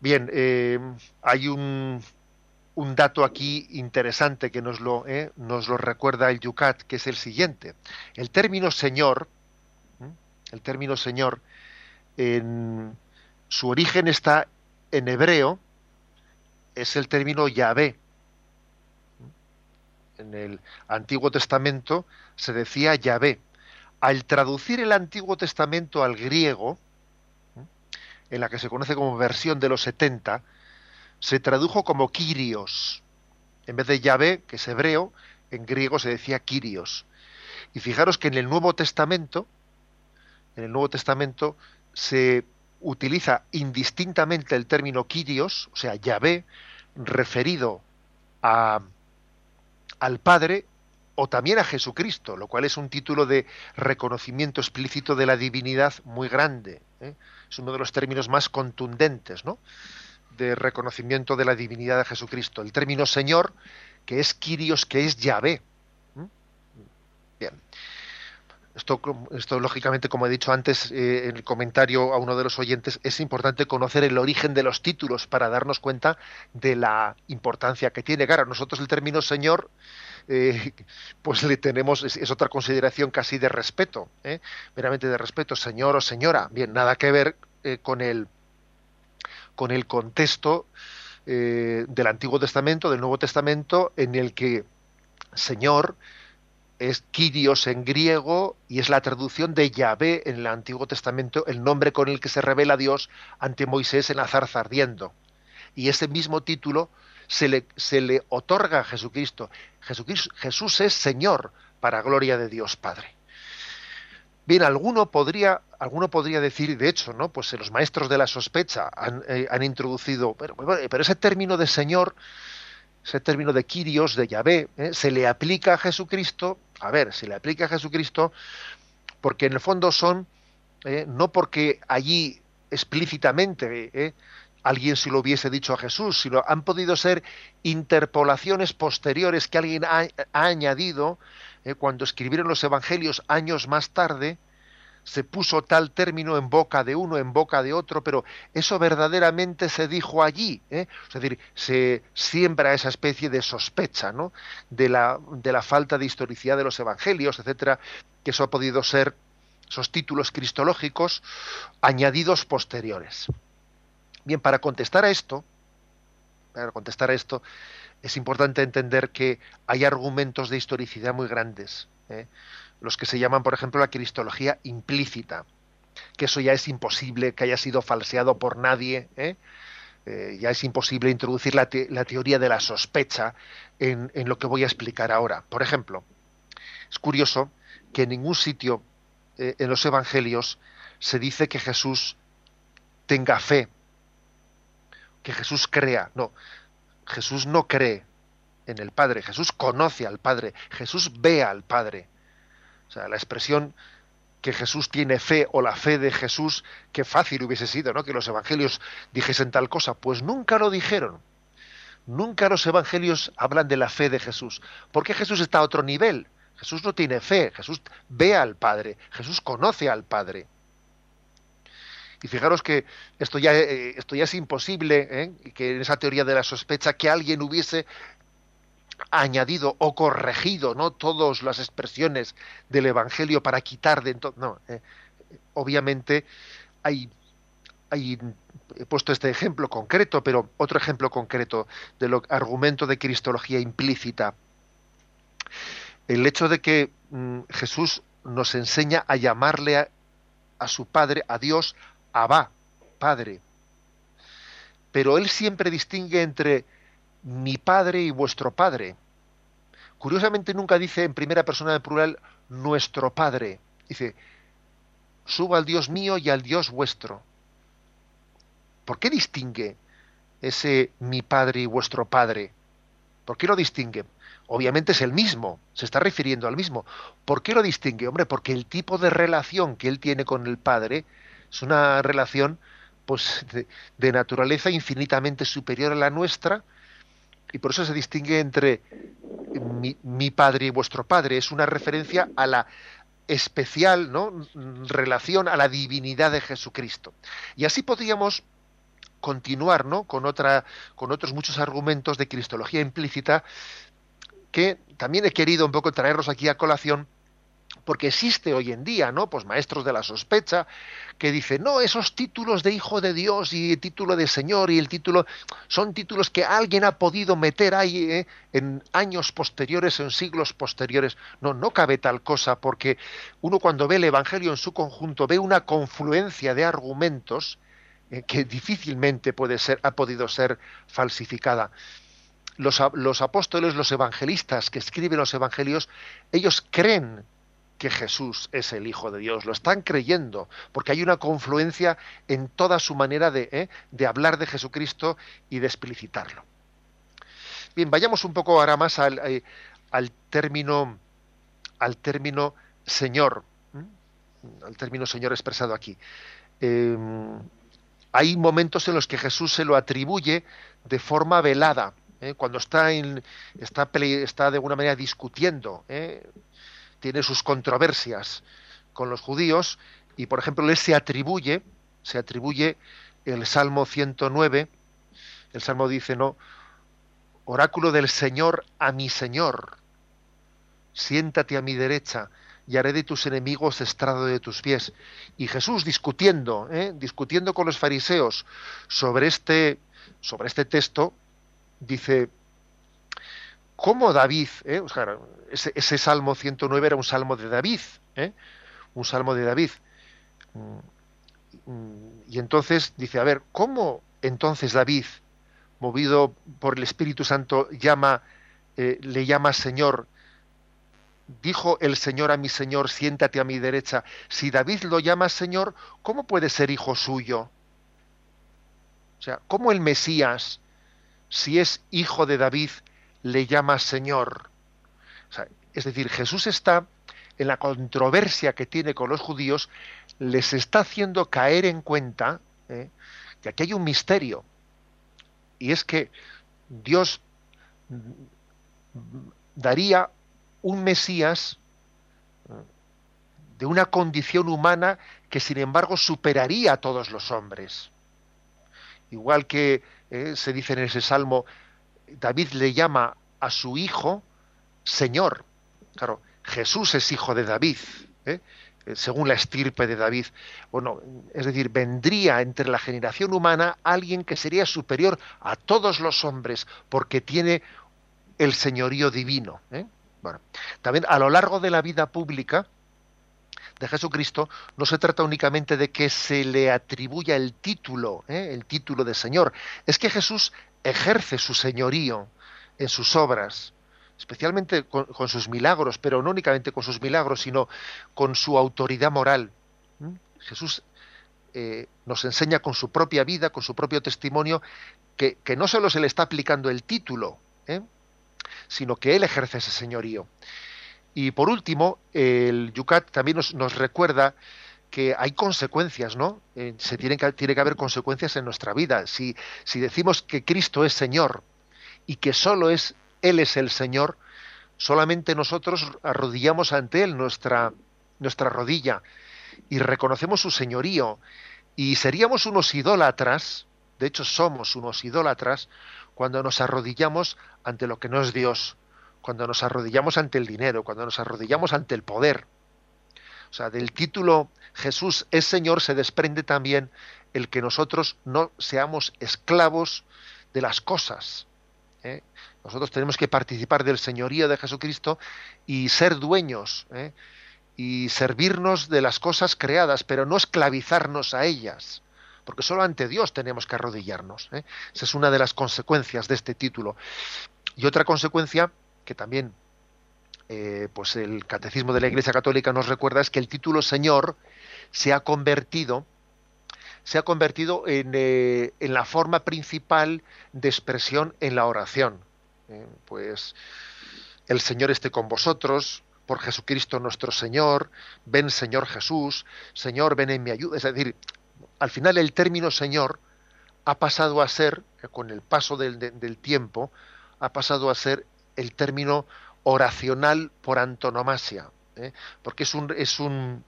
Bien, eh, hay un, dato aquí interesante que nos lo, eh, nos lo recuerda el Yucat, que es el siguiente. El término Señor, el término Señor, en su origen está en hebreo, es el término Yahvé. En el Antiguo Testamento se decía Yahvé. Al traducir el Antiguo Testamento al griego, en la que se conoce como versión de los 70, se tradujo como Kyrios. En vez de Yahvé, que es hebreo, en griego se decía Kyrios. Y fijaros que en el Nuevo Testamento, en el Nuevo Testamento se utiliza indistintamente el término Kyrios, o sea, Yahvé, referido a, al Padre o también a Jesucristo, lo cual es un título de reconocimiento explícito de la divinidad muy grande. ¿eh? Es uno de los términos más contundentes, ¿no? de reconocimiento de la divinidad de Jesucristo. El término Señor, que es Kyrios, que es Yahvé. Bien. Esto, esto, lógicamente, como he dicho antes eh, en el comentario a uno de los oyentes, es importante conocer el origen de los títulos para darnos cuenta de la importancia que tiene. Claro, nosotros el término Señor, eh, pues le tenemos, es, otra consideración casi de respeto, ¿eh? meramente de respeto, Señor o Señora. Bien, nada que ver eh, con el con el contexto eh, del Antiguo Testamento, del Nuevo Testamento, en el que Señor es Kyrios en griego y es la traducción de Yahvé en el Antiguo Testamento, el nombre con el que se revela Dios ante Moisés en la zarza ardiendo. Y ese mismo título se le, se le otorga a Jesucristo. Jesucristo. Jesús es Señor para gloria de Dios Padre. Bien, alguno podría, alguno podría decir, de hecho, ¿no? Pues los maestros de la sospecha han, eh, han introducido, pero, pero ese término de Señor, ese término de Kyrios, de Yahvé, ¿eh? se le aplica a Jesucristo, a ver, se le aplica a Jesucristo porque en el fondo son, ¿eh? no porque allí explícitamente ¿eh? Alguien se lo hubiese dicho a Jesús, sino han podido ser interpolaciones posteriores que alguien ha, añadido cuando escribieron los evangelios años más tarde, se puso tal término en boca de uno, en boca de otro, pero eso verdaderamente se dijo allí. ¿eh? Es decir, se siembra esa especie de sospecha ¿no? de, la, de la falta de historicidad de los evangelios, etcétera, que eso ha podido ser esos títulos cristológicos añadidos posteriores. Bien, para contestar a esto, para contestar a esto, es importante entender que hay argumentos de historicidad muy grandes. ¿eh? los que se llaman, por ejemplo, la cristología implícita, que eso ya es imposible que haya sido falseado por nadie, ¿eh? Eh, ya es imposible introducir la, la teoría de la sospecha en, en, lo que voy a explicar ahora. Por ejemplo, es curioso que en ningún sitio en los evangelios se dice que Jesús tenga fe, que Jesús crea. No, Jesús no cree en el Padre, Jesús conoce al Padre, Jesús ve al Padre. O sea, la expresión que Jesús tiene fe o la fe de Jesús, qué fácil hubiese sido, ¿no? Que los evangelios dijesen tal cosa. Pues nunca lo dijeron. Nunca los evangelios hablan de la fe de Jesús. Porque Jesús está a otro nivel. Jesús no tiene fe. Jesús ve al Padre. Jesús conoce al Padre. Y fijaros que esto ya, eh, esto ya es imposible, ¿eh? que en esa teoría de la sospecha que alguien hubiese añadido o corregido no todas las expresiones del evangelio para quitar de no eh, obviamente hay hay he puesto este ejemplo concreto pero otro ejemplo concreto del argumento de cristología implícita el hecho de que mm, Jesús nos enseña a llamarle a, a su Padre, a Dios, Abba, Padre. Pero él siempre distingue entre mi Padre y vuestro Padre. Curiosamente nunca dice en primera persona de plural nuestro Padre. Dice, suba al Dios mío y al Dios vuestro. ¿Por qué distingue ese mi Padre y vuestro Padre? ¿Por qué lo distingue? Obviamente es el mismo, se está refiriendo al mismo. ¿Por qué lo distingue? Hombre, porque el tipo de relación que él tiene con el Padre es una relación pues, de, naturaleza infinitamente superior a la nuestra, y por eso se distingue entre mi, mi, padre y vuestro padre. Es una referencia a la especial ¿no? relación a la divinidad de Jesucristo. Y así podríamos continuar ¿no? con, otra, con otros muchos argumentos de cristología implícita que también he querido un poco traerlos aquí a colación porque existe hoy en día, ¿no? Pues maestros de la sospecha que dicen, no, esos títulos de hijo de Dios y título de Señor y el título son títulos que alguien ha podido meter ahí ¿eh? en años posteriores, en siglos posteriores. No, no cabe tal cosa, porque uno cuando ve el Evangelio en su conjunto ve una confluencia de argumentos eh, que difícilmente puede ser, ha podido ser falsificada. Los, los apóstoles, los evangelistas que escriben los evangelios, ellos creen que Jesús es el Hijo de Dios, lo están creyendo, porque hay una confluencia en toda su manera de, ¿eh? de hablar de Jesucristo y de explicitarlo. Bien, vayamos un poco ahora más al, eh, al término al término Señor, al término Señor expresado aquí. Em, hay momentos en los que Jesús se lo atribuye de forma velada, ¿eh? cuando está, en, está, está de alguna manera discutiendo tiene sus controversias con los judíos y por ejemplo él se atribuye se atribuye el Salmo 109 el Salmo dice no oráculo del Señor a mi Señor siéntate a mi derecha y haré de tus enemigos estrado de tus pies. Y Jesús discutiendo, ¿eh? discutiendo con los fariseos sobre este, sobre este texto, dice, ¿cómo David, eh? ese, Salmo 109 era un salmo de David, ¿eh? un salmo de David. Y entonces dice, a ver, ¿cómo entonces David, movido por el Espíritu Santo, llama, eh, le llama Señor? Dijo el Señor a mi Señor, siéntate a mi derecha. Si David lo llama Señor, ¿cómo puede ser hijo suyo? O sea, ¿cómo el Mesías, si es hijo de David, le llama Señor? es decir, Jesús está en la controversia que tiene con los judíos, les está haciendo caer en cuenta ¿eh? que aquí hay un misterio. Y es que Dios daría un Mesías ¿eh? de una condición humana que sin embargo superaría a todos los hombres. Igual que ¿eh? se dice en ese salmo, David le llama a su hijo Señor. Claro, Jesús es hijo de David, ¿eh? Eh, según la estirpe de David. Bueno, es decir, vendría entre la generación humana alguien que sería superior a todos los hombres, porque tiene el señorío divino. ¿eh? Bueno, también a lo largo de la vida pública de Jesucristo no se trata únicamente de que se le atribuya el título, el título de Señor, es que Jesús ejerce su señorío en sus obras especialmente con, sus milagros, pero no únicamente con sus milagros, sino con su autoridad moral. Jesús eh, nos enseña con su propia vida, con su propio testimonio, que, no solo se le está aplicando el título, ¿eh? sino que él ejerce ese señorío. Y por último, el Yucat también nos, recuerda que hay consecuencias, ¿no? Eh, se tiene que, tiene que haber consecuencias en nuestra vida. Si, si decimos que Cristo es Señor y que solo es él es el Señor, solamente nosotros arrodillamos ante Él nuestra, nuestra rodilla y reconocemos su señorío y seríamos unos idólatras, de hecho somos unos idólatras, cuando nos arrodillamos ante lo que no es Dios, cuando nos arrodillamos ante el dinero, cuando nos arrodillamos ante el poder. O sea, del título Jesús es Señor se desprende también el que nosotros no seamos esclavos de las cosas, ¿eh? Nosotros tenemos que participar del señorío de Jesucristo y ser dueños ¿eh? y servirnos de las cosas creadas, pero no esclavizarnos a ellas, porque solo ante Dios tenemos que arrodillarnos. ¿eh? Esa es una de las consecuencias de este título. Y otra consecuencia que también pues el catecismo de la Iglesia Católica nos recuerda es que el título Señor se ha convertido se ha convertido en, en la forma principal de expresión en la oración. Eh, pues el Señor esté con vosotros, por Jesucristo nuestro Señor, ven Señor Jesús, Señor, ven en mi ayuda. Es decir, al final el término Señor ha pasado a ser, eh, con el paso del tiempo, ha pasado a ser el término oracional por antonomasia, ¿eh? porque es un, es un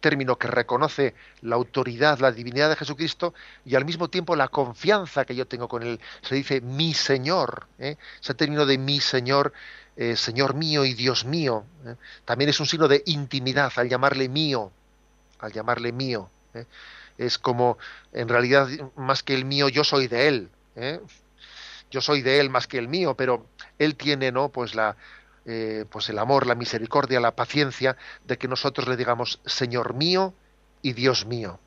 término que reconoce la autoridad, la divinidad de Jesucristo y al mismo tiempo la confianza que yo tengo con él. Se dice mi Señor, ¿eh? ese término de mi Señor, eh, Señor mío y Dios mío, también es un signo de intimidad al llamarle mío, al llamarle mío. Es como, en realidad, más que el mío, yo soy de él. Yo soy de él más que el mío, pero él tiene, ¿no? Pues la, eh, pues el amor, la misericordia, la paciencia de que nosotros le digamos Señor mío y Dios mío.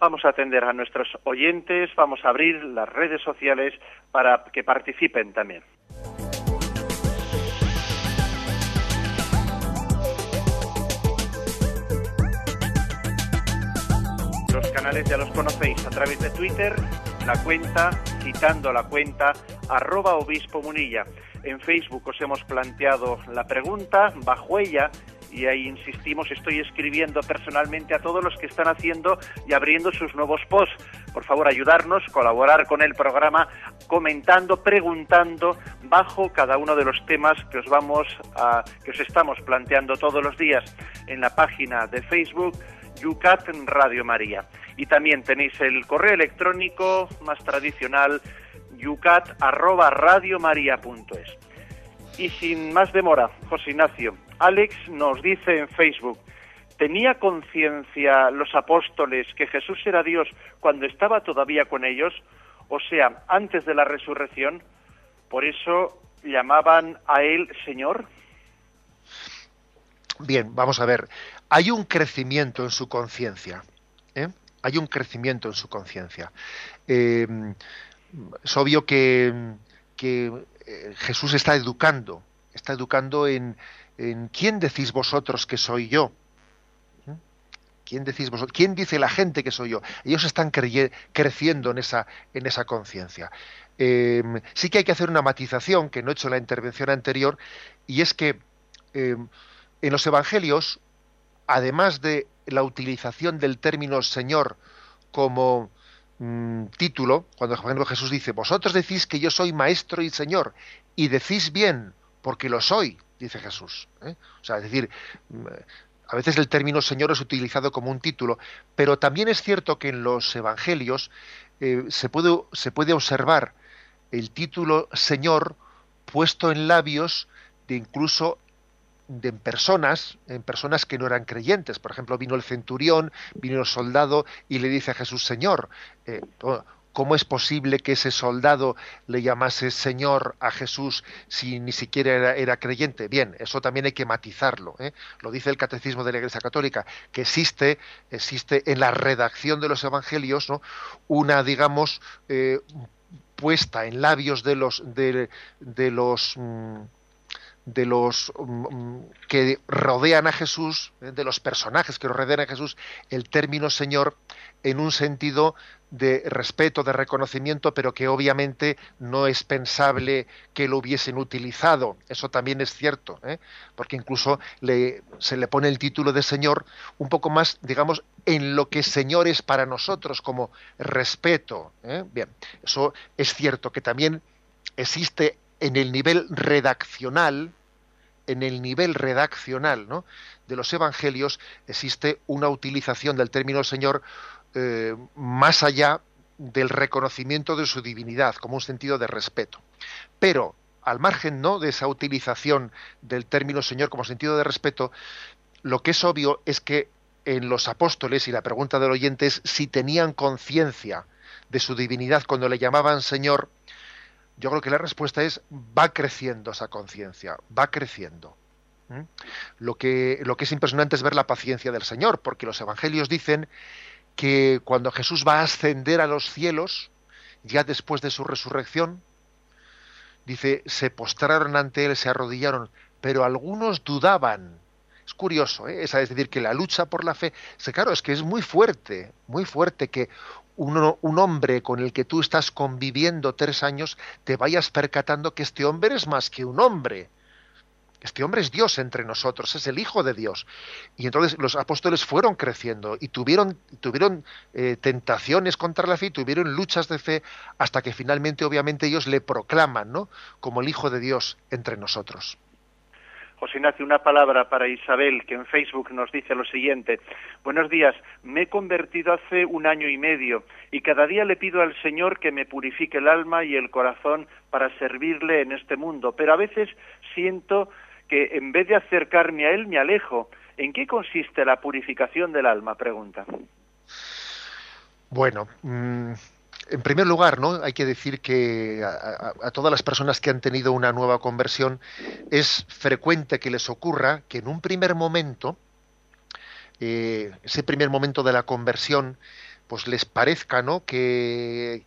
Vamos a atender a nuestros oyentes, vamos a abrir las redes sociales para que participen también. Los canales ya los conocéis a través de Twitter, la cuenta, citando la cuenta, arroba obispo munilla en Facebook os hemos planteado la pregunta, bajo ella, y ahí insistimos, estoy escribiendo personalmente a todos los que están haciendo y abriendo sus nuevos posts. Por favor, ayudarnos, colaborar con el programa, comentando, preguntando bajo cada uno de los temas que os vamos a, que os estamos planteando todos los días en la página de Facebook Yucat Radio María. Y también tenéis el correo electrónico más tradicional yucat@radiomaria.es. Y sin más demora, José Ignacio, Alex nos dice en Facebook, ¿tenía conciencia los apóstoles que Jesús era Dios cuando estaba todavía con ellos? O sea, antes de la resurrección, por eso llamaban a él Señor. Bien, vamos a ver. Hay un crecimiento en su conciencia. ¿eh? Hay un crecimiento en su conciencia. Eh, es obvio que, eh, Jesús está educando, está educando en, quién decís vosotros que soy yo. ¿Quién decís vosotros? ¿Quién dice la gente que soy yo? Ellos están creciendo en esa, en conciencia. Sí que hay que hacer una matización que no he hecho en la intervención anterior, y es que en los evangelios, además de la utilización del término Señor como Mm, título, cuando Jesús dice, vosotros decís que yo soy maestro y señor, y decís bien, porque lo soy, dice Jesús. ¿eh? O sea, es decir, mm, a veces el término señor es utilizado como un título, pero también es cierto que en los evangelios eh, se, puede, se puede observar el título señor puesto en labios de incluso de personas, en personas que no eran creyentes. Por ejemplo, vino el centurión, vino el soldado y le dice a Jesús, Señor, eh, ¿cómo es posible que ese soldado le llamase Señor a Jesús si ni siquiera era, creyente? Bien, eso también hay que matizarlo. ¿eh? Lo dice el Catecismo de la Iglesia Católica, que existe, existe en la redacción de los Evangelios ¿no? una, digamos, eh, puesta en labios de los de, los mm, de los mm, mm, que rodean a Jesús, eh, de los personajes que rodean a Jesús, el término Señor en un sentido de respeto, de reconocimiento, pero que obviamente no es pensable que lo hubiesen utilizado. Eso también es cierto, ¿eh? porque incluso se le pone el título de Señor un poco más, digamos, en lo que Señor es para nosotros, como respeto. ¿eh? Bien, eso es cierto que también existe en el nivel redaccional, en el nivel redaccional ¿no? de los evangelios existe una utilización del término Señor eh, más allá del reconocimiento de su divinidad, como un sentido de respeto. Pero, al margen ¿no? de esa utilización del término Señor como sentido de respeto, lo que es obvio es que en los apóstoles, y la pregunta del oyente es si tenían conciencia de su divinidad cuando le llamaban Señor, Yo creo que la respuesta es va creciendo esa conciencia, va creciendo. Lo que, lo que es impresionante es ver la paciencia del Señor, porque los evangelios dicen que cuando Jesús va a ascender a los cielos, ya después de su resurrección, dice, se postraron ante él, se arrodillaron, pero algunos dudaban. Es curioso, ¿eh? es decir, que la lucha por la fe, claro, es que es muy fuerte, muy fuerte que un, hombre con el que tú estás conviviendo tres años te vayas percatando que este hombre es más que un hombre este hombre es Dios entre nosotros, es el Hijo de Dios. Y entonces los apóstoles fueron creciendo y tuvieron, tuvieron eh, tentaciones contra la fe, tuvieron luchas de fe, hasta que finalmente, obviamente, ellos le proclaman ¿no? como el Hijo de Dios entre nosotros. José Ignacio, una palabra para Isabel, que en Facebook nos dice lo siguiente. Buenos días, me he convertido hace un año y medio y cada día le pido al Señor que me purifique el alma y el corazón para servirle en este mundo, pero a veces siento que en vez de acercarme a Él me alejo. ¿En qué consiste la purificación del alma? Pregunta. Bueno, mm, en primer lugar, ¿no? Hay que decir que a, todas las personas que han tenido una nueva conversión es frecuente que les ocurra que en un primer momento, eh, ese primer momento de la conversión, pues les parezca, ¿no? Que,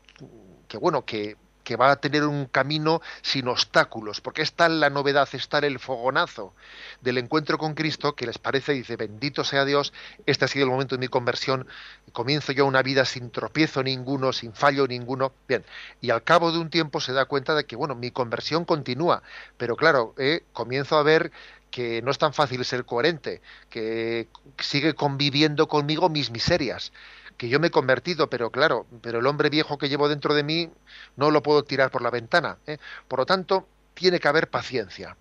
que bueno, que que va a tener un camino sin obstáculos, porque está la novedad, está el fogonazo del encuentro con Cristo, que les parece, dice, bendito sea Dios, este ha sido el momento de mi conversión, comienzo yo una vida sin tropiezo ninguno, sin fallo ninguno, bien, y al cabo de un tiempo se da cuenta de que, bueno, mi conversión continúa, pero claro, eh, comienzo a ver que no es tan fácil ser coherente, que sigue conviviendo conmigo mis miserias, que yo me he convertido, pero claro, pero el hombre viejo que llevo dentro de mí no lo puedo tirar por la ventana. ¿eh? Por lo tanto, tiene que haber paciencia.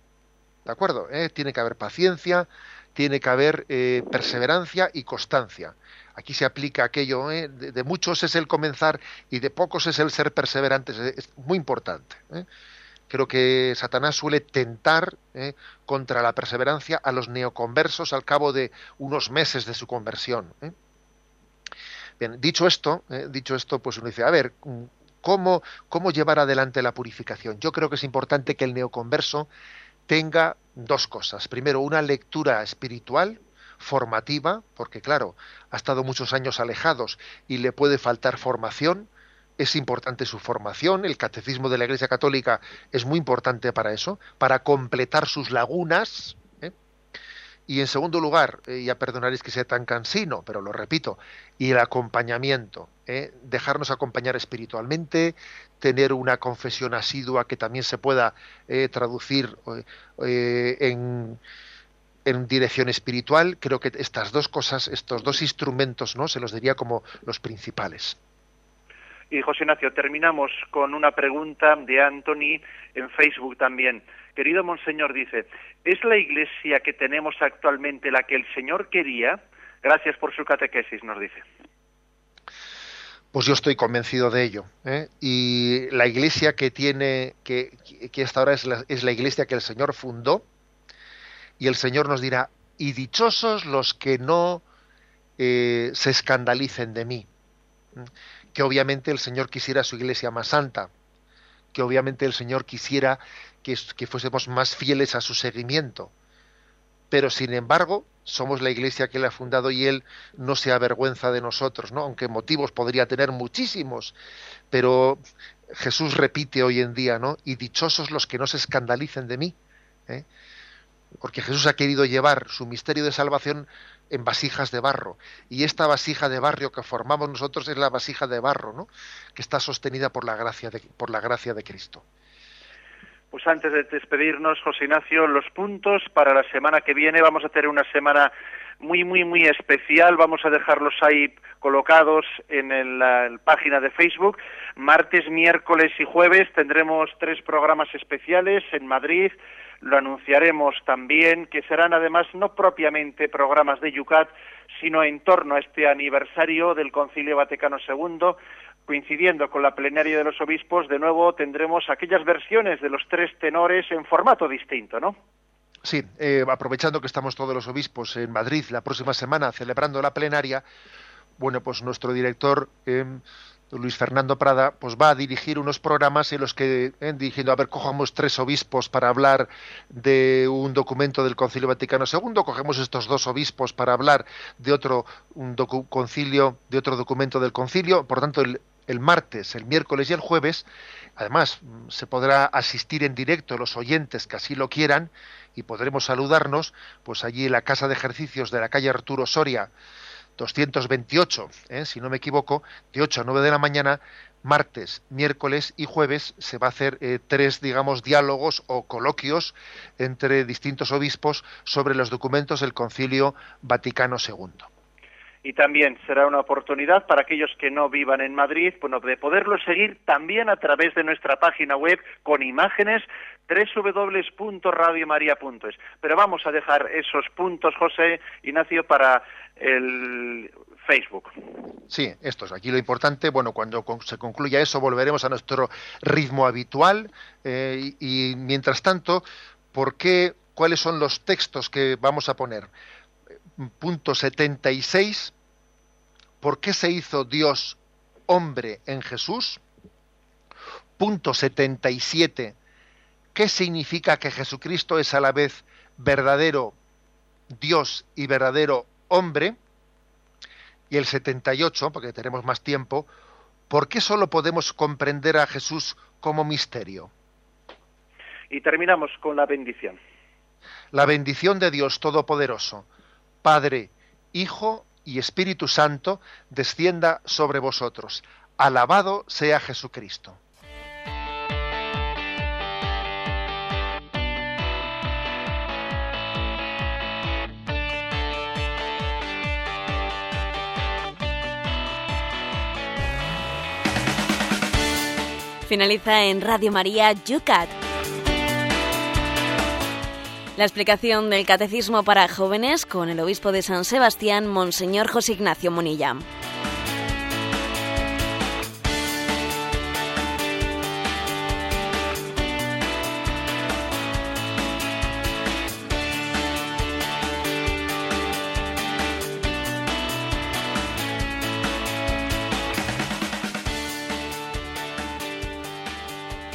¿De acuerdo? ¿Eh? Tiene que haber paciencia, tiene que haber eh, perseverancia y constancia. Aquí se aplica aquello, de, de, muchos es el comenzar y de pocos es el ser perseverantes. Es muy importante. Creo que Satanás suele tentar contra la perseverancia a los neoconversos al cabo de unos meses de su conversión. Bien, dicho esto, eh, dicho esto, pues uno dice, a ver, ¿cómo, ¿cómo llevar adelante la purificación? Yo creo que es importante que el neoconverso tenga dos cosas. Primero, una lectura espiritual, formativa, porque claro, ha estado muchos años alejados y le puede faltar formación, es importante su formación, el catecismo de la Iglesia Católica es muy importante para eso, para completar sus lagunas, y en segundo lugar, eh, ya perdonaréis que sea tan cansino, pero lo repito, y el acompañamiento, ¿eh? dejarnos acompañar espiritualmente, tener una confesión asidua que también se pueda eh, traducir en, en, dirección espiritual. Creo que estas dos cosas, estos dos instrumentos, ¿no? se los diría como los principales. Y José Ignacio, terminamos con una pregunta de Anthony en Facebook también. Querido Monseñor, dice, ¿es la iglesia que tenemos actualmente la que el Señor quería? Gracias por su catequesis, nos dice. Pues yo estoy convencido de ello. ¿eh? Y la iglesia que tiene, que, que hasta ahora es la, es la iglesia que el Señor fundó, y el Señor nos dirá, y dichosos los que no eh, se escandalicen de mí. Que obviamente el Señor quisiera su iglesia más santa, que obviamente el Señor quisiera que, fuésemos más fieles a su seguimiento. Pero sin embargo, somos la iglesia que él ha fundado y él no se avergüenza de nosotros, ¿no? Aunque motivos podría tener muchísimos, pero Jesús repite hoy en día, ¿no? Y dichosos los que no se escandalicen de mí, ¿eh? porque Jesús ha querido llevar su misterio de salvación en vasijas de barro y esta vasija de barro que formamos nosotros es la vasija de barro, ¿no? Que está sostenida por la gracia de, por la gracia de Cristo. Pues antes de despedirnos, José Ignacio, los puntos para la semana que viene. Vamos a tener una semana muy, muy, muy especial. Vamos a dejarlos ahí colocados en la página de Facebook. Martes, miércoles y jueves tendremos tres programas especiales en Madrid. Lo anunciaremos también, que serán además no propiamente programas de Yucat, sino en torno a este aniversario del Concilio Vaticano II, coincidiendo con la plenaria de los obispos, de nuevo tendremos aquellas versiones de los tres tenores en formato distinto, ¿no? Sí, eh, aprovechando que estamos todos los obispos en Madrid la próxima semana celebrando la plenaria, bueno, pues nuestro director em, Luis Fernando Prada, pues va a dirigir unos programas en los que, eh, dirigiendo, a ver, cojamos tres obispos para hablar de un documento del Concilio Vaticano II, cogemos estos dos obispos para hablar de otro un concilio, de otro documento del concilio, por tanto, el, el martes, el miércoles y el jueves, además se podrá asistir en directo los oyentes que así lo quieran y podremos saludarnos, pues allí en la casa de ejercicios de la calle Arturo Soria, 228, ¿eh? si no me equivoco, de 8 a 9 de la mañana, martes, miércoles y jueves se va a hacer eh, tres, digamos, diálogos o coloquios entre distintos obispos sobre los documentos del Concilio Vaticano II. Y también será una oportunidad para aquellos que no vivan en Madrid, bueno, de poderlo seguir también a través de nuestra página web con imágenes www.radiomaria.es. Pero vamos a dejar esos puntos, José Ignacio, para el Facebook. Sí, esto es aquí lo importante. Bueno, cuando se concluya eso, volveremos a nuestro ritmo habitual. Eh, y, mientras tanto, ¿por qué? ¿Cuáles son los textos que vamos a poner? Punto 76. ¿Por qué se hizo Dios hombre en Jesús? Punto 77. ¿Qué significa que Jesucristo es a la vez verdadero Dios y verdadero hombre, y el 78, porque tenemos más tiempo, ¿por qué solo podemos comprender a Jesús como misterio? Y terminamos con la bendición. La bendición de Dios Todopoderoso, Padre, Hijo y Espíritu Santo, descienda sobre vosotros. Alabado sea Jesucristo. Finaliza en Radio María Yucat. La explicación del Catecismo para jóvenes con el obispo de San Sebastián, Monseñor José Ignacio Monilla.